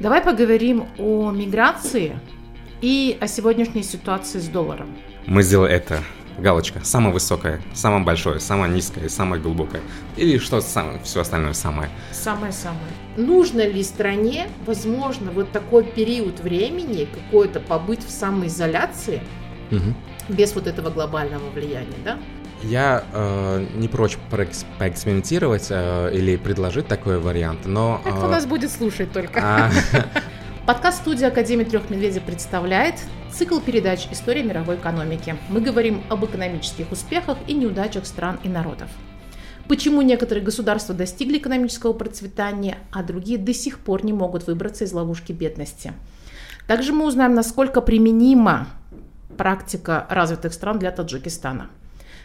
Давай поговорим о миграции и о сегодняшней ситуации с долларом. Мы сделали это. Галочка. Самое высокое, самое большое, самое низкое, самое глубокое. Или что самое, все остальное самое. Самое-самое. Нужно ли стране, возможно, вот такой период времени какой-то побыть в самоизоляции угу. без вот этого глобального влияния, да? Я э, не прочь поэкспериментировать э, или предложить такой вариант, но... Э, Кто нас будет слушать только? А, Подкаст студии Академии трех медведей представляет цикл передач «История мировой экономики». Мы говорим об экономических успехах и неудачах стран и народов. Почему некоторые государства достигли экономического процветания, а другие до сих пор не могут выбраться из ловушки бедности. Также мы узнаем, насколько применима практика развитых стран для Таджикистана –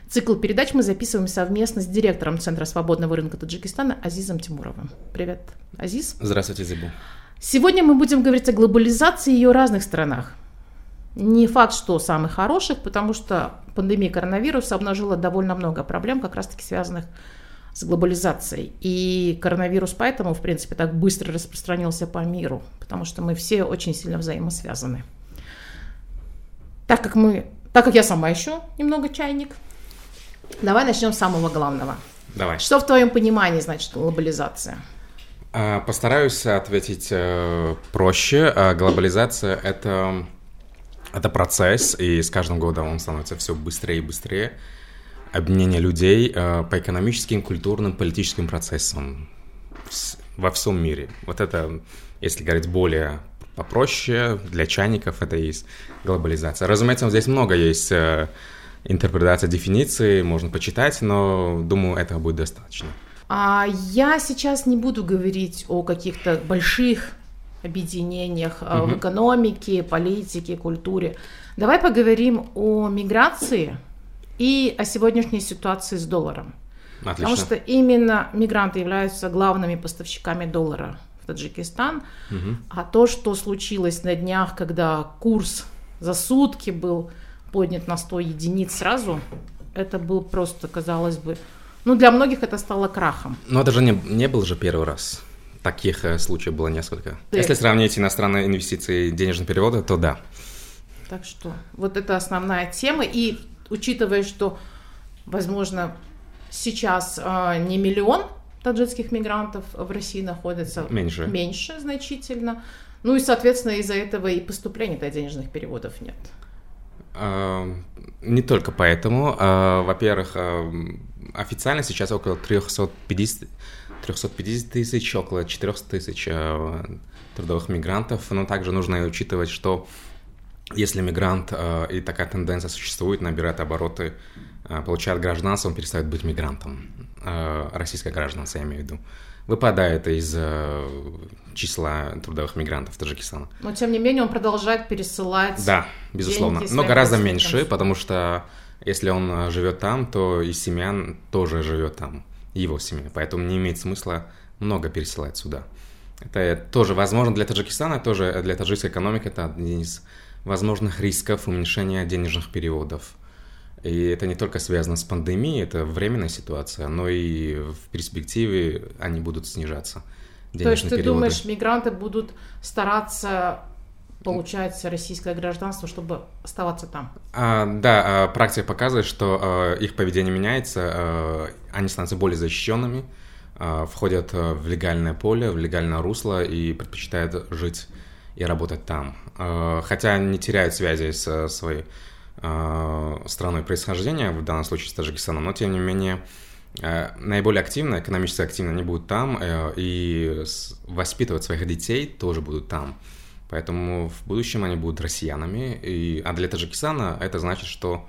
Цикл передач мы записываем совместно с директором Центра свободного рынка Таджикистана Азизом Тимуровым. Привет, Азиз. Здравствуйте, Зибу. Сегодня мы будем говорить о глобализации и ее разных сторонах. Не факт, что самых хороших, потому что пандемия коронавируса обнажила довольно много проблем, как раз-таки связанных с глобализацией. И коронавирус поэтому, в принципе, так быстро распространился по миру, потому что мы все очень сильно взаимосвязаны. Так как мы, так как я сама еще немного чайник, Давай начнем с самого главного. Давай. Что в твоем понимании значит глобализация? А, постараюсь ответить э, проще. А, глобализация это, это процесс, и с каждым годом он становится все быстрее и быстрее. Объединение людей э, по экономическим, культурным, политическим процессам во всем мире. Вот это, если говорить более попроще, для чайников это есть глобализация. Разумеется, здесь много есть э, интерпретация дефиниции, можно почитать, но думаю, этого будет достаточно. А я сейчас не буду говорить о каких-то больших объединениях угу. в экономике, политике, культуре. Давай поговорим о миграции и о сегодняшней ситуации с долларом. Отлично. Потому что именно мигранты являются главными поставщиками доллара в Таджикистан. Угу. А то, что случилось на днях, когда курс за сутки был поднят на 100 единиц сразу, это был просто, казалось бы, ну, для многих это стало крахом. Но это же не, не был же первый раз. Таких э, случаев было несколько. Да. Если сравнить иностранные инвестиции и денежные переводы, то да. Так что вот это основная тема. И учитывая, что, возможно, сейчас э, не миллион таджикских мигрантов в России находится. Меньше. Меньше значительно. Ну и, соответственно, из-за этого и поступления денежных переводов нет. Не только поэтому. А, во-первых, официально сейчас около 350, 350 тысяч, около 400 тысяч а, трудовых мигрантов, но также нужно учитывать, что если мигрант а, и такая тенденция существует, набирает обороты, получает гражданство, он перестает быть мигрантом. Российское гражданство, я имею в виду выпадает из э, числа трудовых мигрантов Таджикистана. Но тем не менее он продолжает пересылать. Да, безусловно. Но гораздо меньше, потому что если он э, живет там, то и семья тоже живет там, его семья. Поэтому не имеет смысла много пересылать сюда. Это тоже возможно для Таджикистана, тоже для таджикской экономики это один из возможных рисков уменьшения денежных переводов и это не только связано с пандемией, это временная ситуация, но и в перспективе они будут снижаться. То есть ты переводы. думаешь, мигранты будут стараться получать российское гражданство, чтобы оставаться там? А, да, а, практика показывает, что а, их поведение меняется, а, они становятся более защищенными, а, входят в легальное поле, в легальное русло и предпочитают жить и работать там. Хотя не теряют связи с своей страной происхождения, в данном случае с Таджикистаном, но тем не менее э, наиболее активно, экономически активно они будут там, э, и воспитывать своих детей тоже будут там. Поэтому в будущем они будут россиянами. И, а для Таджикистана это значит, что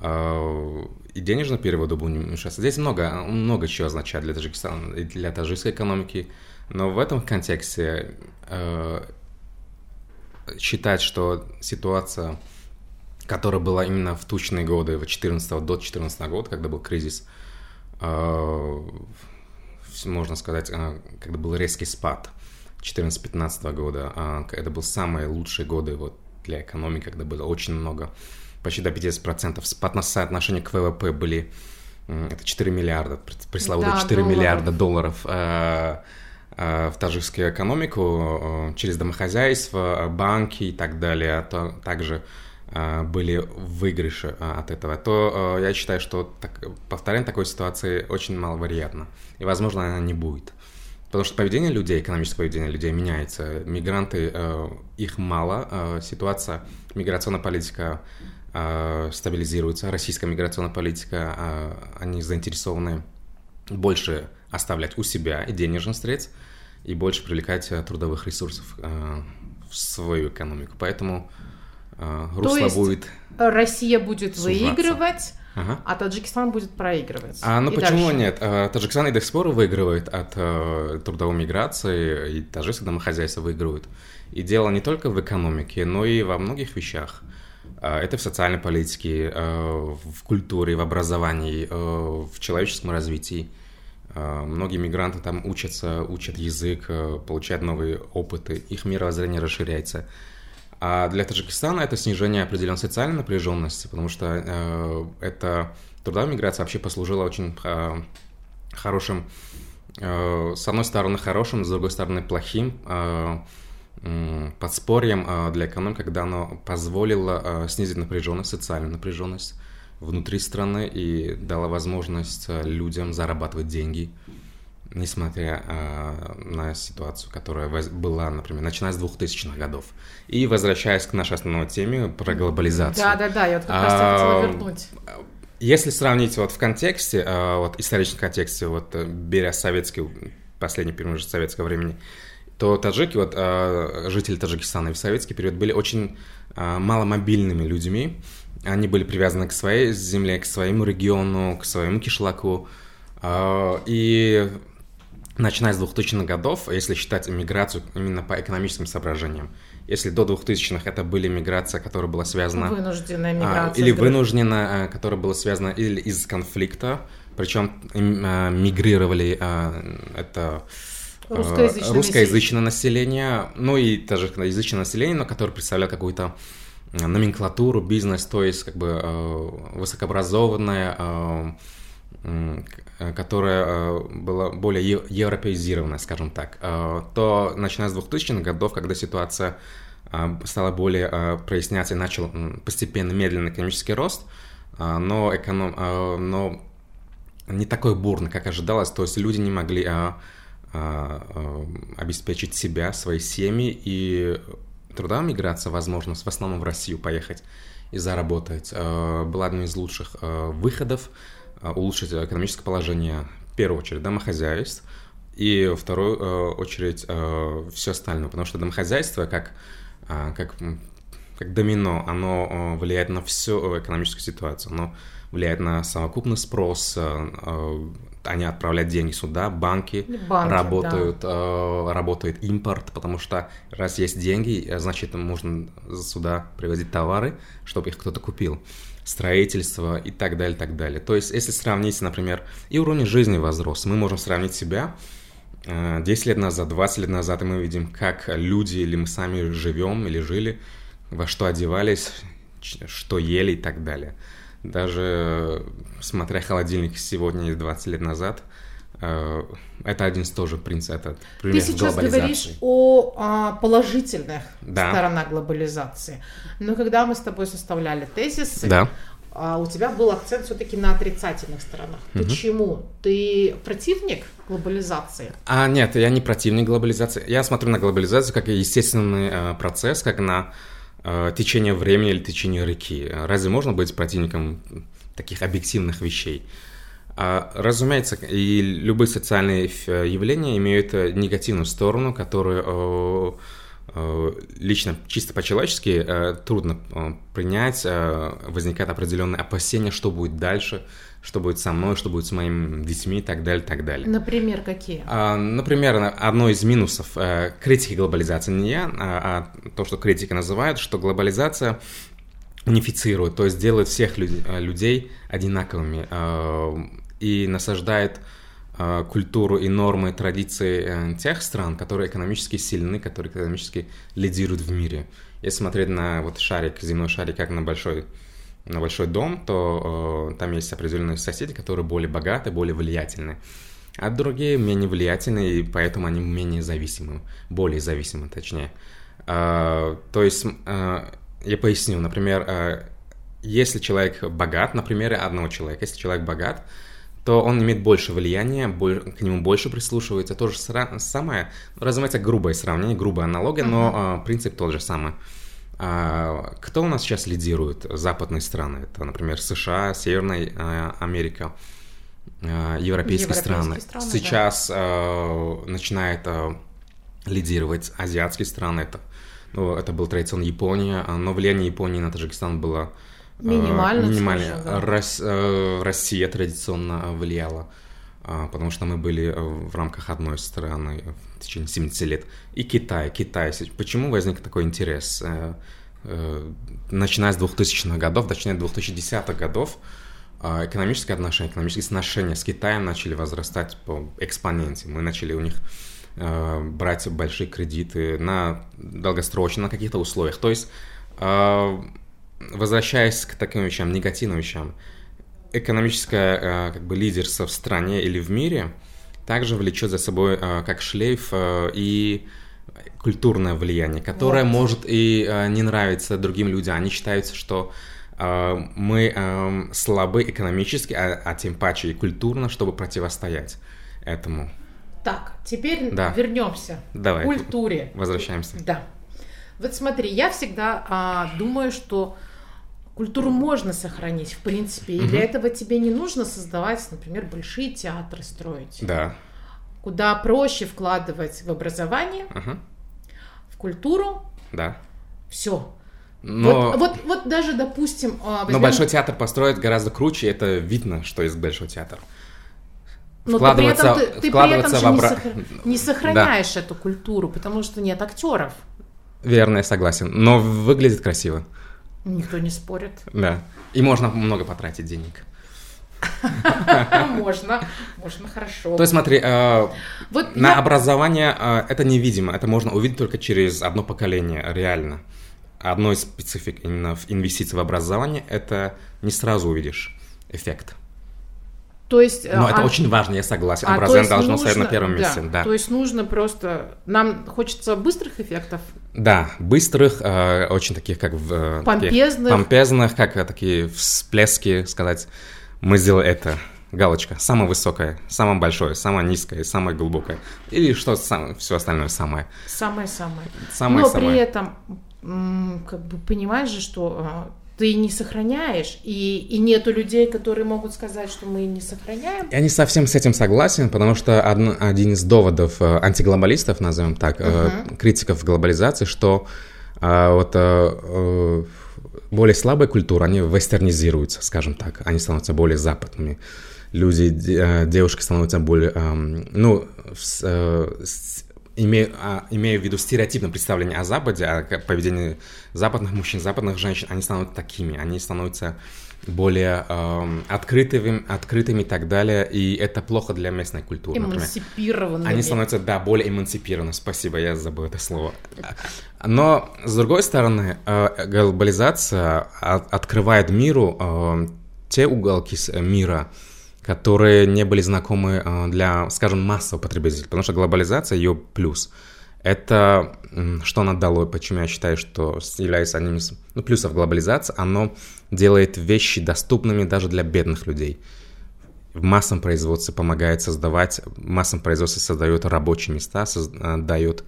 э, и денежные переводы будут уменьшаться. Здесь много, много чего означает для Таджикистана и для таджикской экономики. Но в этом контексте э, считать, что ситуация которая была именно в тучные годы, в 14 до 2014 года, когда был кризис, э, можно сказать, э, когда был резкий спад 14-15 года, э, это был самые лучшие годы вот для экономики, когда было очень много, почти до 50% спад на соотношение к ВВП были, это 4 миллиарда, пресловутые да, 4 долларов. миллиарда долларов в таджикскую экономику через домохозяйство, банки и так далее, а то также были выигрыши от этого, то я считаю, что так, повторение такой ситуации очень маловероятно. И, возможно, она не будет. Потому что поведение людей, экономическое поведение людей меняется. Мигранты, их мало, ситуация, миграционная политика стабилизируется, российская миграционная политика, они заинтересованы больше оставлять у себя и денежных средств, и больше привлекать э, трудовых ресурсов э, в свою экономику. Поэтому э, русло То есть будет... Россия будет сужаться. выигрывать, ага. а Таджикистан будет проигрывать. А, ну почему дальше? нет? Таджикистан и до сих пор выигрывает от трудовой миграции, и таджикское домохозяйство выигрывают. И дело не только в экономике, но и во многих вещах. Это в социальной политике, в культуре, в образовании, в человеческом развитии. Многие мигранты там учатся, учат язык, э, получают новые опыты, их мировоззрение расширяется. А для Таджикистана это снижение определенной социальной напряженности, потому что э, это трудовая миграция вообще послужила очень э, хорошим, э, с одной стороны хорошим, с другой стороны плохим э, э, подспорьем э, для экономики, когда оно позволило э, снизить напряженность, социальную напряженность внутри страны и дала возможность э, людям зарабатывать деньги, несмотря э, на ситуацию, которая была, например, начиная с 2000-х годов. И возвращаясь к нашей основной теме про глобализацию. Да-да-да, я вот как раз а, хотела вернуть. Если сравнить вот в контексте, э, вот историческом контексте, вот э, беря советский, последний период советского времени, то таджики, вот жители Таджикистана в советский период были очень маломобильными людьми, они были привязаны к своей земле, к своему региону, к своему кишлаку. А, и начиная с 2000-х годов, если считать миграцию именно по экономическим соображениям, если до 2000-х это были миграция, которая была связана... Вынужденная а, миграция. Или вынужденная, которая была связана или из конфликта, причем а, мигрировали это русскоязычное, русскоязычное население, ну и таджикоязычное население, но которое представляло какую-то номенклатуру, бизнес, то есть как бы э, высокообразованная, э, которая э, была более европеизированная, скажем так, то начиная с 2000-х годов, когда ситуация стала более проясняться и начал постепенно медленный экономический рост, но, эконом, но не такой бурный, как ожидалось, то есть люди не могли обеспечить себя, свои семьи, и трудовая миграция, возможность в основном в Россию поехать и заработать, э, была одним из лучших э, выходов. э, улучшить экономическое положение, в первую очередь, домохозяйств, и в вторую очередь все остальное, потому что домохозяйство, как, как, как домино, оно влияет на всю экономическую ситуацию, оно влияет на совокупный спрос, они отправляют деньги сюда, банки, банки работают, да. э, работает импорт, потому что раз есть деньги, значит можно сюда привозить товары, чтобы их кто-то купил строительство и так далее, так далее. То есть, если сравнить, например, и уровень жизни возрос, мы можем сравнить себя 10 э, лет назад, 20 лет назад, и мы видим, как люди или мы сами живем или жили, во что одевались, что ели и так далее. Даже смотря холодильник сегодня и 20 лет назад, э, это один из тоже принципов, это пример Ты сейчас говоришь о, о положительных да. сторонах глобализации. Но когда мы с тобой составляли тезисы, да. А, у тебя был акцент все-таки на отрицательных сторонах. Угу. Почему? Ты противник глобализации? А нет, я не противник глобализации. Я смотрю на глобализацию как естественный э, процесс, как на э, течение времени или течение реки. Разве можно быть противником таких объективных вещей? А, разумеется, и любые социальные явления имеют э, негативную сторону, которую э, лично чисто по-человечески э, трудно принять, возникает определенное опасение, что будет дальше, что будет со мной, что будет с моими детьми и так далее, так далее. Например, какие? А, например, одно из минусов э, критики глобализации не я, а, а то, что критика называют, что глобализация унифицирует, то есть делает всех люд, э, людей одинаковыми э, и насаждает э, культуру и нормы, традиции э, тех стран, которые экономически сильны, которые экономически лидируют в мире. Если смотреть на вот шарик, земной шарик, как на большой на большой дом, то э, там есть определенные соседи, которые более богаты, более влиятельны. а другие менее влиятельные, и поэтому они менее зависимы, более зависимы, точнее. А, то есть, а, я поясню, например, а, если человек богат, например, одного человека, если человек богат, то он имеет больше влияния, к нему больше прислушивается. То же самое, разумеется, грубое сравнение, грубая аналогия, но принцип тот же самый. Кто у нас сейчас лидирует? Западные страны. Это, например, США, Северная Америка, европейские, европейские страны. страны. Сейчас да. начинает лидировать азиатские страны. Это, ну, это был традиционно Япония, но влияние Японии на Таджикистан было Минимально. Минимально. Да. Рос, э, Россия традиционно влияла, э, потому что мы были в рамках одной страны в течение 70 лет. И Китай. Китай. Почему возник такой интерес? Э, э, начиная с 2000-х годов, точнее 2010-х годов, э, экономические отношения, экономические отношения с Китаем начали возрастать по экспоненте. Мы начали у них э, брать большие кредиты на долгосрочно, на каких-то условиях. То есть э, возвращаясь к таким вещам, негативным вещам, экономическое э, как бы лидерство в стране или в мире также влечет за собой э, как шлейф э, и культурное влияние, которое вот. может и не нравиться другим людям. Они считают, что мы слабы экономически, а, а тем паче и культурно, чтобы противостоять этому. Так, теперь да. вернемся Давай. к культуре. Возвращаемся. Да. Вот смотри, я всегда а, думаю, что Культуру можно сохранить, в принципе, и угу. для этого тебе не нужно создавать, например, большие театры строить. Да. Куда проще вкладывать в образование, угу. в культуру. Да. Все. Но... Вот, вот, вот даже, допустим... А, возьмем... Но Большой театр построить гораздо круче, это видно, что есть Большой театр. Но вкладываться, ты при этом, ты, ты при этом же обра... не, сохр... не сохраняешь да. эту культуру, потому что нет актеров. Верно, я согласен. Но выглядит красиво. Никто не спорит. Да. И можно много потратить денег. Можно, можно хорошо. То есть смотри, вот на образование э, это невидимо, это можно увидеть только через одно поколение, реально. Одной из специфик именно в инвестиции в образование это не сразу увидишь эффект. То есть, Но а, это очень важно, я согласен. А, Образование должно нужно, стоять на первом месте. Да. То есть нужно просто... Нам хочется быстрых эффектов. Да, быстрых, э, очень таких, как в... Э, помпезных. Таких, помпезных, как э, такие всплески, сказать, мы сделали это. Галочка. Самое высокое, самое большое, самое низкое, самое глубокое. Или что сам, все остальное самое. Самое-самое. Самое-самое. Но при этом, как бы понимаешь же, что а, ты не сохраняешь, и, и нету людей, которые могут сказать, что мы не сохраняем. Я не совсем с этим согласен, потому что один, один из доводов э, антиглобалистов, назовем так, uh-huh. критиков глобализации, что э, вот более слабая культура, они вестернизируются, скажем так, они становятся более западными. Люди, девушки становятся более, эм, ну, имея, а, имея в виду стереотипное представление о Западе, о поведении западных мужчин, западных женщин, они становятся такими, они становятся более э, открытыми, открытыми и так далее, и это плохо для местной культуры. Эмансипированными. Они становятся, да, более эмансипированы. Спасибо, я забыл это слово. Но, с другой стороны, э, глобализация открывает миру э, те уголки мира, которые не были знакомы э, для, скажем, массового потребителя, потому что глобализация, ее плюс, это что она дало, почему я считаю, что является одним из ну, плюсов глобализации, оно делает вещи доступными даже для бедных людей. В массовом производстве помогает создавать, в массовом производстве создает рабочие места, создает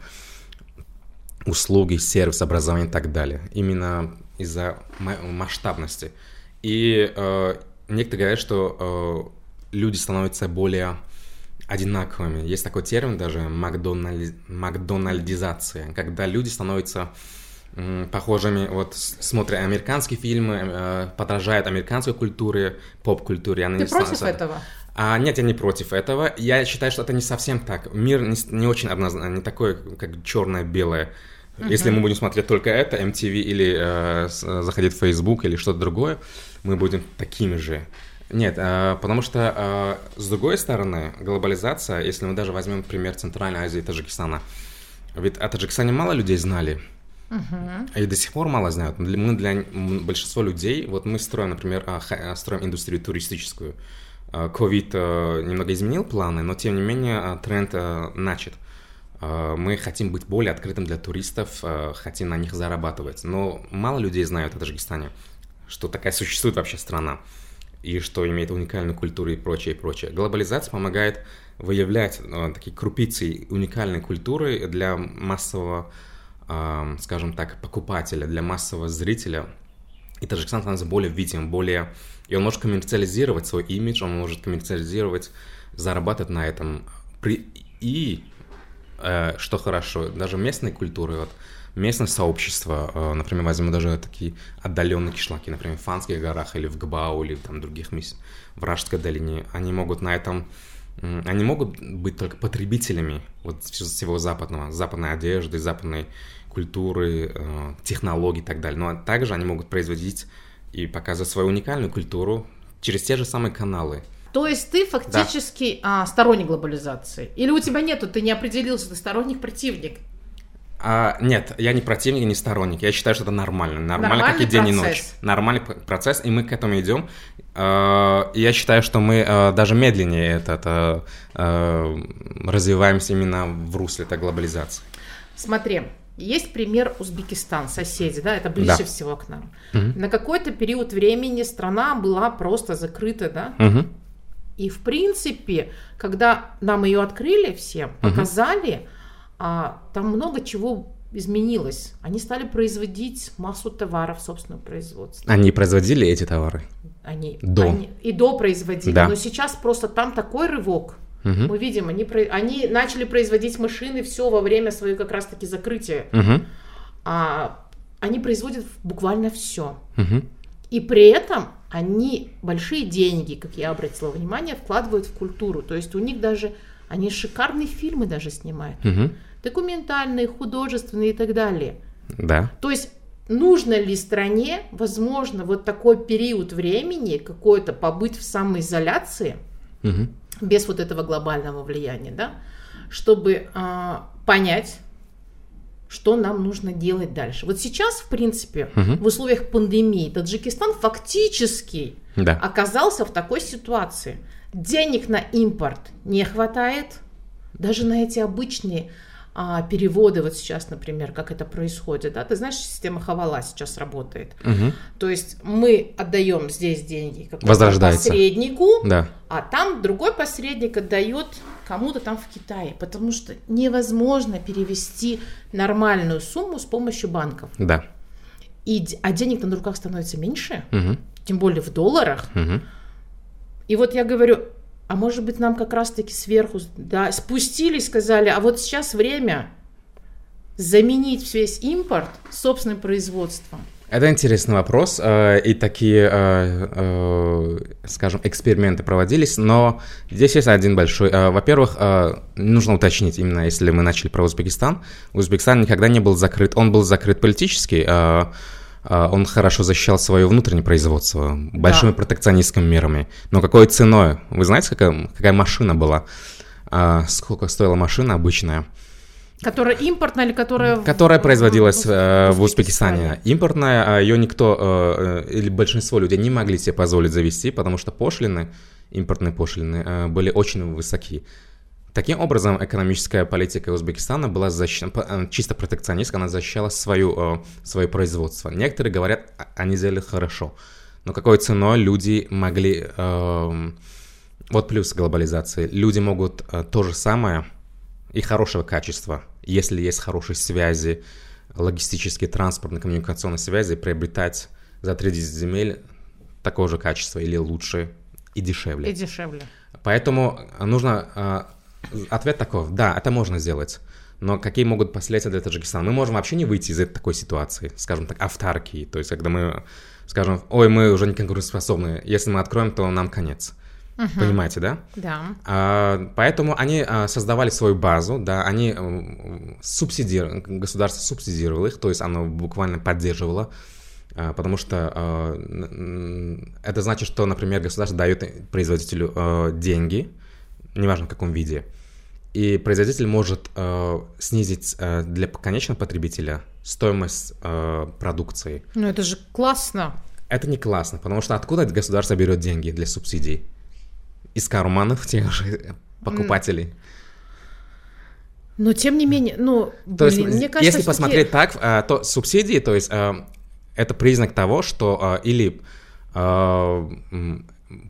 услуги, сервис, образование и так далее. Именно из-за масштабности. И э, некоторые говорят, что э, люди становятся более одинаковыми. Есть такой термин даже макдональ... макдональдизация, когда люди становятся похожими, вот смотря американские фильмы, э, подражают американской культуре, поп-культуре. Ты против становятся... этого? А, нет, я не против этого. Я считаю, что это не совсем так. Мир не, не очень однозначно, не такой, как черное-белое. Uh-huh. Если мы будем смотреть только это, MTV или э, заходить в Facebook или что-то другое, мы будем такими же. Нет, э, потому что, э, с другой стороны, глобализация, если мы даже возьмем пример Центральной Азии и Таджикистана, ведь о Таджикистане мало людей знали, и до сих пор мало знают. Мы для большинства людей, вот мы строим, например, э, строим индустрию туристическую, ковид немного изменил планы, но тем не менее тренд начат. Мы хотим быть более открытым для туристов, хотим на них зарабатывать. Но мало людей знают о Таджикистане, что такая существует вообще страна и что имеет уникальную культуру и прочее, и прочее. Глобализация помогает выявлять э, такие крупицы уникальной культуры для массового, э, скажем так, покупателя, для массового зрителя. И Таджикистан становится более видим, более... И он может коммерциализировать свой имидж, он может коммерциализировать, зарабатывать на этом. При... И, э, что хорошо, даже местной культуры, вот, местное сообщество, э, например, возьму даже такие отдаленные кишлаки, например, в Фанских горах или в Гбау или там других мест, в Ражской долине, они могут на этом они могут быть только потребителями вот всего западного, западной одежды, западной культуры, э, технологий и так далее. Но также они могут производить и показывать свою уникальную культуру через те же самые каналы. То есть ты фактически да. а, сторонник глобализации? Или у тебя нету, ты не определился, ты сторонник, противник? А, нет, я не противник, не сторонник. Я считаю, что это нормально. Нормально, Нормальный как и день процесс. и ночь. Нормальный процесс, и мы к этому идем. А, я считаю, что мы а, даже медленнее этот, а, развиваемся именно в русле этой глобализации. Смотри, есть пример Узбекистан, соседи, да, это ближе да. всего к нам. Угу. На какой-то период времени страна была просто закрыта, да. Угу. И в принципе, когда нам ее открыли всем, показали, угу а, там много чего изменилось. Они стали производить массу товаров собственного производства. Они производили эти товары? Они, до. Они, и до производили. Да. Но сейчас просто там такой рывок. Угу. Мы видим, они, они начали производить машины все во время своего как раз-таки закрытия. Угу. А, они производят буквально все. Угу. И при этом они большие деньги, как я обратила внимание, вкладывают в культуру. То есть у них даже, они шикарные фильмы даже снимают. Угу документальные, художественные и так далее. Да. То есть нужно ли стране, возможно, вот такой период времени какой-то побыть в самоизоляции угу. без вот этого глобального влияния, да, чтобы э, понять, что нам нужно делать дальше. Вот сейчас, в принципе, угу. в условиях пандемии Таджикистан фактически да. оказался в такой ситуации. Денег на импорт не хватает, даже на эти обычные а, переводы вот сейчас, например, как это происходит, да, ты знаешь, система Хавала сейчас работает. Угу. То есть мы отдаем здесь деньги посреднику, да. а там другой посредник отдает кому-то там в Китае, потому что невозможно перевести нормальную сумму с помощью банков. Да. И, а денег на руках становится меньше, угу. тем более в долларах. Угу. И вот я говорю, а может быть, нам как раз-таки сверху да, спустились, сказали, а вот сейчас время заменить весь импорт собственным производством. Это интересный вопрос, э, и такие, э, э, скажем, эксперименты проводились, но здесь есть один большой. Во-первых, нужно уточнить, именно если мы начали про Узбекистан, Узбекистан никогда не был закрыт, он был закрыт политически, он хорошо защищал свое внутреннее производство большими да. протекционистскими мерами. Но какой ценой? Вы знаете, какая, какая машина была? А, сколько стоила машина обычная? Которая импортная или которая... Которая производилась в, в, в Узбекистане. Импортная, а ее никто э, или большинство людей не могли себе позволить завести, потому что пошлины, импортные пошлины, э, были очень высоки. Таким образом, экономическая политика Узбекистана была защищена, э, чисто протекционистская, она защищала свою, э, свое производство. Некоторые говорят, а, они сделали хорошо, но какой ценой люди могли... Эм, вот плюс глобализации. Люди могут э, то же самое и хорошего качества, если есть хорошие связи, логистические, транспортные, коммуникационные связи, приобретать за 30 земель такого же качества или лучше и дешевле. И дешевле. Поэтому нужно Ответ такой, да, это можно сделать. Но какие могут последствия для Таджикистана? Мы можем вообще не выйти из этой такой ситуации, скажем так, автаркии. То есть, когда мы скажем, ой, мы уже не конкурентоспособны, если мы откроем, то нам конец. Uh-huh. Понимаете, да? Да. А, поэтому они а, создавали свою базу, да, они а, субсидировали, государство субсидировало их, то есть оно буквально поддерживало, а, потому что а, это значит, что, например, государство дает производителю а, деньги, неважно в каком виде. И производитель может э, снизить э, для конечного потребителя стоимость э, продукции. Ну это же классно. Это не классно, потому что откуда государство берет деньги для субсидий? из карманов тех же покупателей. Но тем не менее, ну, То есть, мне кажется, если посмотреть так, а, то субсидии, то есть а, это признак того, что а, или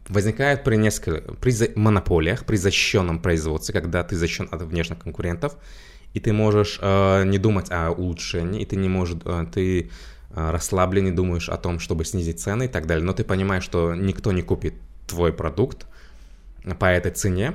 возникает при нескольких, при монополиях, при защищенном производстве, когда ты защищен от внешних конкурентов, и ты можешь а, не думать о улучшении, и ты не можешь, а, ты а, расслаблен, не думаешь о том, чтобы снизить цены и так далее, но ты понимаешь, что никто не купит твой продукт по этой цене,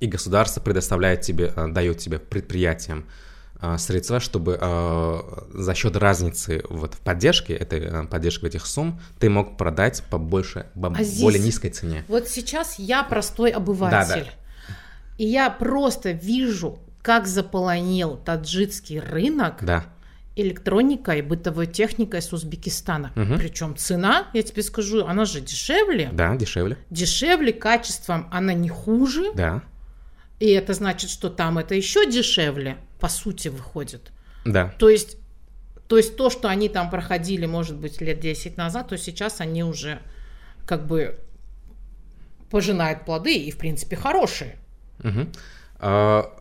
и государство предоставляет тебе, э, дает тебе предприятиям э, средства, чтобы э, за счет разницы вот в поддержке, этой э, поддержки этих сумм, ты мог продать по больше, по А здесь- более низкой цене. Вот сейчас я простой обыватель. Да, И я просто вижу, как заполонил таджикский рынок Да, электроникой, бытовой техникой с Узбекистана. Мгм. Причем цена, я тебе скажу, она же дешевле. да, дешевле, Дешевле, качеством она не хуже. да, И это значит, что там это еще дешевле, по сути, выходит. да, То есть, то есть то, что они там проходили, может быть, лет 10 назад, то сейчас они уже как бы пожинают плоды и, в принципе, хорошие. А,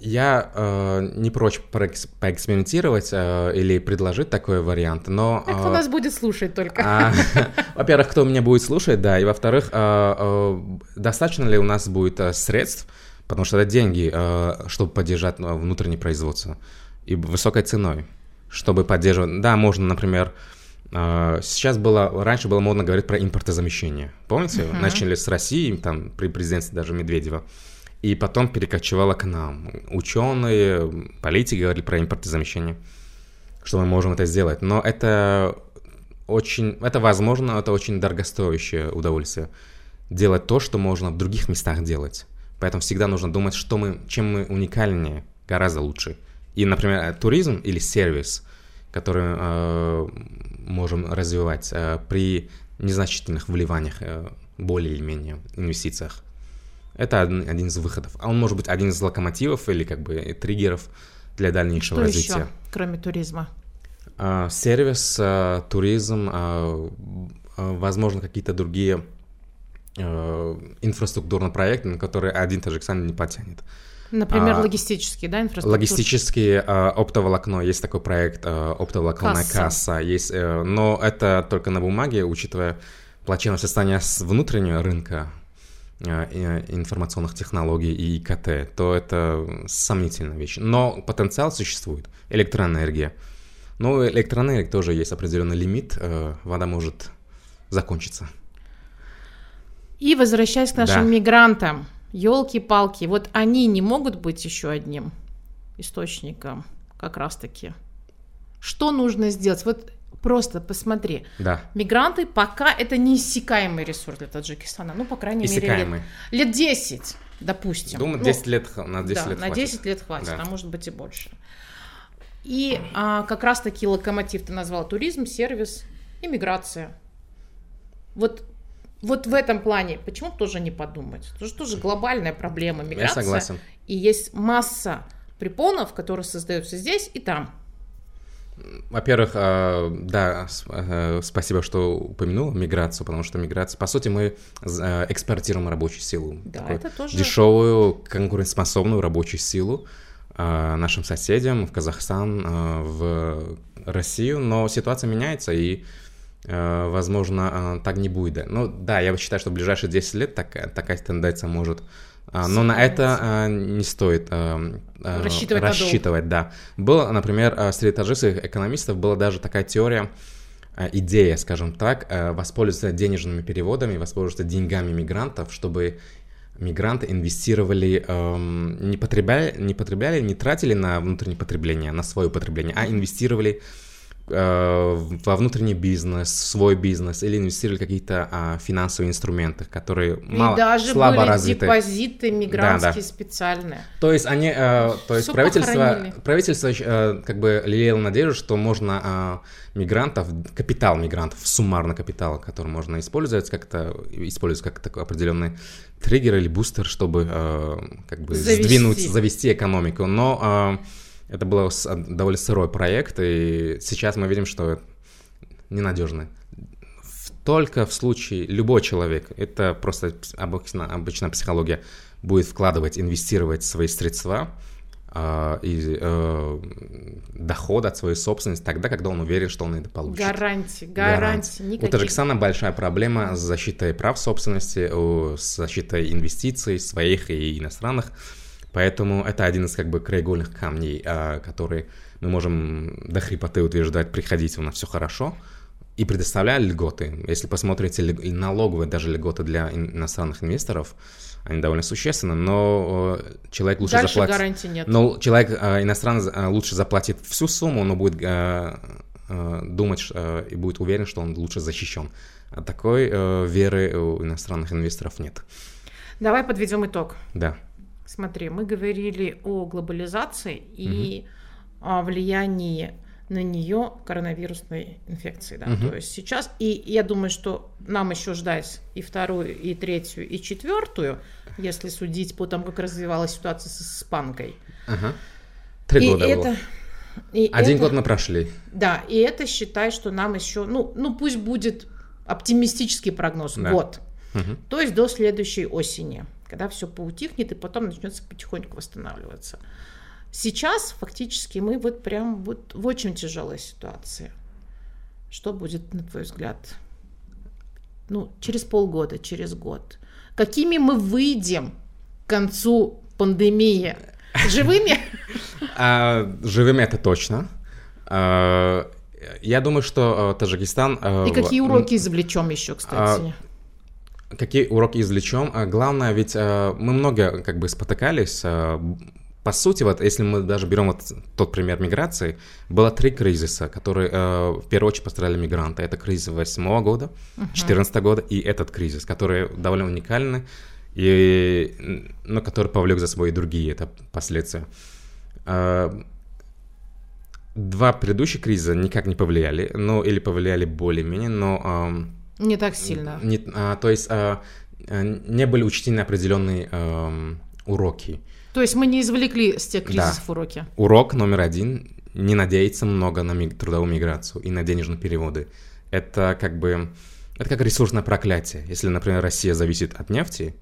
Я э, не прочь проэкс- поэкспериментировать э, или предложить такой вариант, но... А кто э, нас будет слушать только? А, Во-первых, кто меня будет слушать, да, и во-вторых, а, а, достаточно ли у нас будет а, средств, потому что это деньги, чтобы поддержать а, внутреннее производство и высокой ценой, чтобы поддерживать. Да, можно, например, сейчас было, раньше было модно говорить про импортозамещение. Помните? Начали с России, там, при президентстве даже Медведева. И потом перекочевало к нам. Ученые, политики говорили про импортозамещение, что мы можем это сделать. Но это очень, это возможно, это очень дорогостоящее удовольствие. Делать то, что можно в других местах делать. Поэтому всегда нужно думать, что мы, чем мы уникальнее, гораздо лучше. И, например, туризм или сервис, который э, можем развивать э, при незначительных вливаниях, э, более или менее инвестициях. Это один, один из выходов. А он может быть один из локомотивов или как бы триггеров для дальнейшего Что развития. еще, кроме туризма? А, Сервис, а, туризм, а, а, возможно, какие-то другие а, инфраструктурные проекты, на которые один Таджикистан не потянет. Например, А, логистический, да, инфраструктура? Логистические а, оптоволокно, есть такой проект а, оптоволоконная Касса. касса, есть, э, но это только на бумаге, учитывая плачевное состояние с внутреннего рынка а, информационных технологий и ИКТ, то это сомнительная вещь. Но потенциал существует. Электроэнергия. Но у электроэнергии тоже есть определенный лимит, э, вода может закончиться. И возвращаясь к нашим Да. мигрантам, елки-палки, вот они не могут быть еще одним источником как раз-таки. Что нужно сделать? Вот просто посмотри. Да, Мигранты пока это неиссякаемый ресурс для Таджикистана. Ну, по крайней мере, иссякаемый. лет, лет 10, допустим. Думаю, Ну, 10 лет, на 10 да, лет на хватит. 10 лет хватит, Да. а может быть и больше. И а, как раз-таки локомотив ты назвал туризм, сервис, иммиграция. Вот, вот в этом плане почему тоже не подумать? Это же тоже глобальная проблема Я миграция. согласен. И есть масса препонов, которые создаются здесь и там. Во-первых, э, да, э, спасибо, что упомянул миграцию, потому что миграция, по сути, мы э, экспортируем рабочую силу. Да, Такую это тоже... Дешевую, конкурентоспособную рабочую силу э, нашим соседям в Казахстан, э, в Россию, но ситуация меняется, и, э, возможно, так не будет. Ну, да, я считаю, что в ближайшие 10 лет такая, такая тенденция может... э, Но на это э, не стоит э, Рассчитывать рассчитывать, да. Было, например, среди таджикских экономистов была даже такая теория, идея, скажем так, воспользоваться денежными переводами, воспользоваться деньгами мигрантов, чтобы мигранты инвестировали, эм, не, потребляли, не потребляли, не тратили на внутреннее потребление, на свое потребление, а инвестировали во внутренний бизнес, в свой бизнес, или инвестировали какие-то а, финансовые инструменты, которые мало, и даже слабо были развиты. депозиты мигрантские Да, да. специальные. То есть они, э, то есть Всё правительство, похоронили. правительство э, как бы лелеяло надежду, что можно э, мигрантов, капитал мигрантов, суммарно капитал, который можно использовать как-то, использовать как такой определенный триггер или бустер, чтобы э, как бы Завести. сдвинуть, завести экономику. Но э, это был с- довольно сырой проект, и сейчас мы видим, что ненадежный. Только в случае любой человек, это просто обычно, обычно психология, будет вкладывать, инвестировать свои средства э, и э, доход от своей собственности тогда, когда он уверен, что он это получит. Гарантии, гарантии. гарантии. У Таджикистана большая проблема с защитой прав собственности, с защитой инвестиций своих и иностранных. Поэтому это один из как бы краеугольных камней, э, который мы можем до хрипоты утверждать, приходите, у нас все хорошо, и предоставляя льготы. Если посмотрите налоговые даже льготы для иностранных инвесторов, они довольно существенны, но э, человек лучше Дальше заплатит. гарантии нет. Но человек э, иностранец э, лучше заплатит всю сумму, но будет думать и будет уверен, что он лучше защищен. А такой веры у иностранных инвесторов нет. Давай подведем итог. Да. Смотри, мы говорили о глобализации и угу о влиянии на нее коронавирусной инфекции. Да? Угу. То есть сейчас, и я думаю, что нам еще ждать и вторую, и третью, и четвертую, если судить по тому, как развивалась ситуация с испанкой. Ага. Три и года это, было. И Один это, год мы прошли. Да, и это считай, что нам еще, ну, ну пусть будет оптимистический прогноз, да. год. Угу. То есть до следующей осени, когда все поутихнет и потом начнется потихоньку восстанавливаться. Сейчас фактически мы вот прям вот в очень тяжелой ситуации. Что будет, на твой взгляд, ну, через полгода, через год? Какими мы выйдем к концу пандемии? Живыми? А, живыми это точно. А, я думаю, что а, Таджикистан... И какие уроки извлечем еще, кстати? Какие уроки извлечем? Главное, ведь мы много как бы спотыкались по сути, вот если мы даже берем вот тот пример миграции, было три кризиса, которые э, в первую очередь пострадали мигранты. Это кризис 2008 года, 2014 uh-huh. года и этот кризис, которые довольно уникальны, и, но который повлек за собой и другие это последствия. Э, два предыдущих кризиса никак не повлияли, ну или повлияли более-менее, но... Э, не так сильно. Не, э, то есть э, не были учтены определенные э, уроки. То есть мы не извлекли с тех кризисов да. уроки? Урок номер один – не надеяться много на трудовую миграцию и на денежные переводы. Это как бы… Это как ресурсное проклятие. Если, например, Россия зависит от нефти,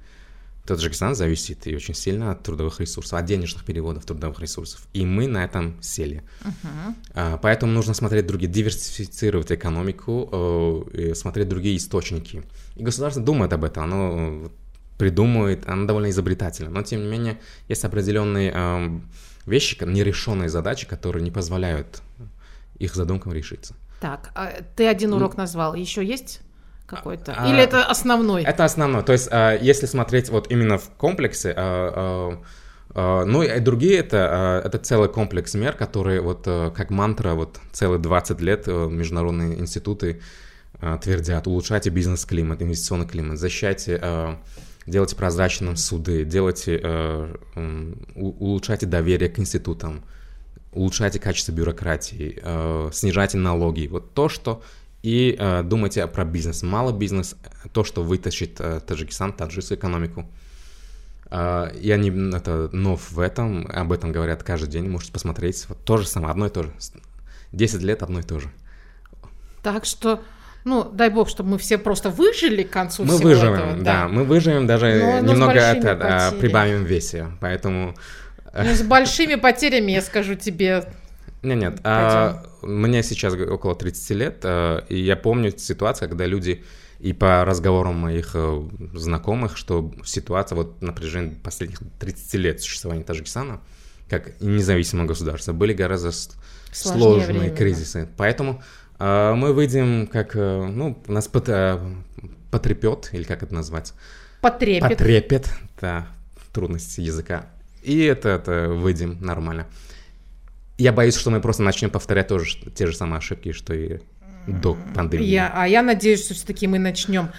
Таджикистан зависит и очень сильно от трудовых ресурсов, от денежных переводов трудовых ресурсов. И мы на этом сели. Uh-huh. Поэтому нужно смотреть другие, диверсифицировать экономику, э, смотреть другие источники. И государство думает об этом. Оно придумывает, она довольно изобретательна. Но, тем не менее, есть определенные э, вещи, нерешенные задачи, которые не позволяют их задумкам решиться. Так, а ты один урок назвал, еще есть какой-то? А, Или это основной? Это основной. То есть, а, если смотреть вот именно в комплексе, а, а, ну и другие это, это целый комплекс мер, которые вот как мантра вот целые 20 лет международные институты твердят, улучшайте бизнес-климат, инвестиционный климат, защищайте делайте прозрачным суды, делайте, улучшайте доверие к институтам, улучшайте качество бюрократии, снижайте налоги. Вот то, что и э, думайте про бизнес. Мало бизнес, то, что вытащит э, Таджикистан, таджикскую экономику. Э, я не это, нов в этом, об этом говорят каждый день, можете посмотреть. Вот то же самое, одно и то же. 10 лет одно и то же. Так что ну, дай бог, чтобы мы все просто выжили к концу мы всего выживем, этого. Да. да, мы выживем, даже но, но немного это, да, прибавим в весе, поэтому... Ну, с большими потерями, я скажу тебе... Нет, нет, а, мне сейчас около 30 лет, а, и я помню ситуацию, когда люди и по разговорам моих э, знакомых, что ситуация вот напряжение последних 30 лет существования Таджикистана, как независимого государства, были гораздо Сложнее сложные время, кризисы. Да. Поэтому а, мы выйдем как, э, ну, нас пот, э, потрепет, или как это назвать? Потрепет. Потрепет, да, трудности языка. И это, это выйдем нормально. Я боюсь, что мы просто начнем повторять тоже те же самые ошибки, что и до пандемии. Я, а я надеюсь, что все-таки мы начнем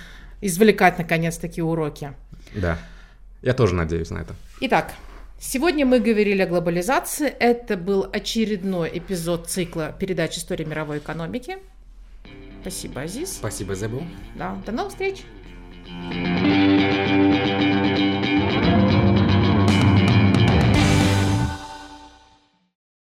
извлекать наконец такие уроки. Да, я тоже надеюсь на это. Итак, Сегодня мы говорили о глобализации. Это был очередной эпизод цикла передач «История мировой экономики». Спасибо, Азиз. Спасибо, Зебу. Да, до новых встреч. thank you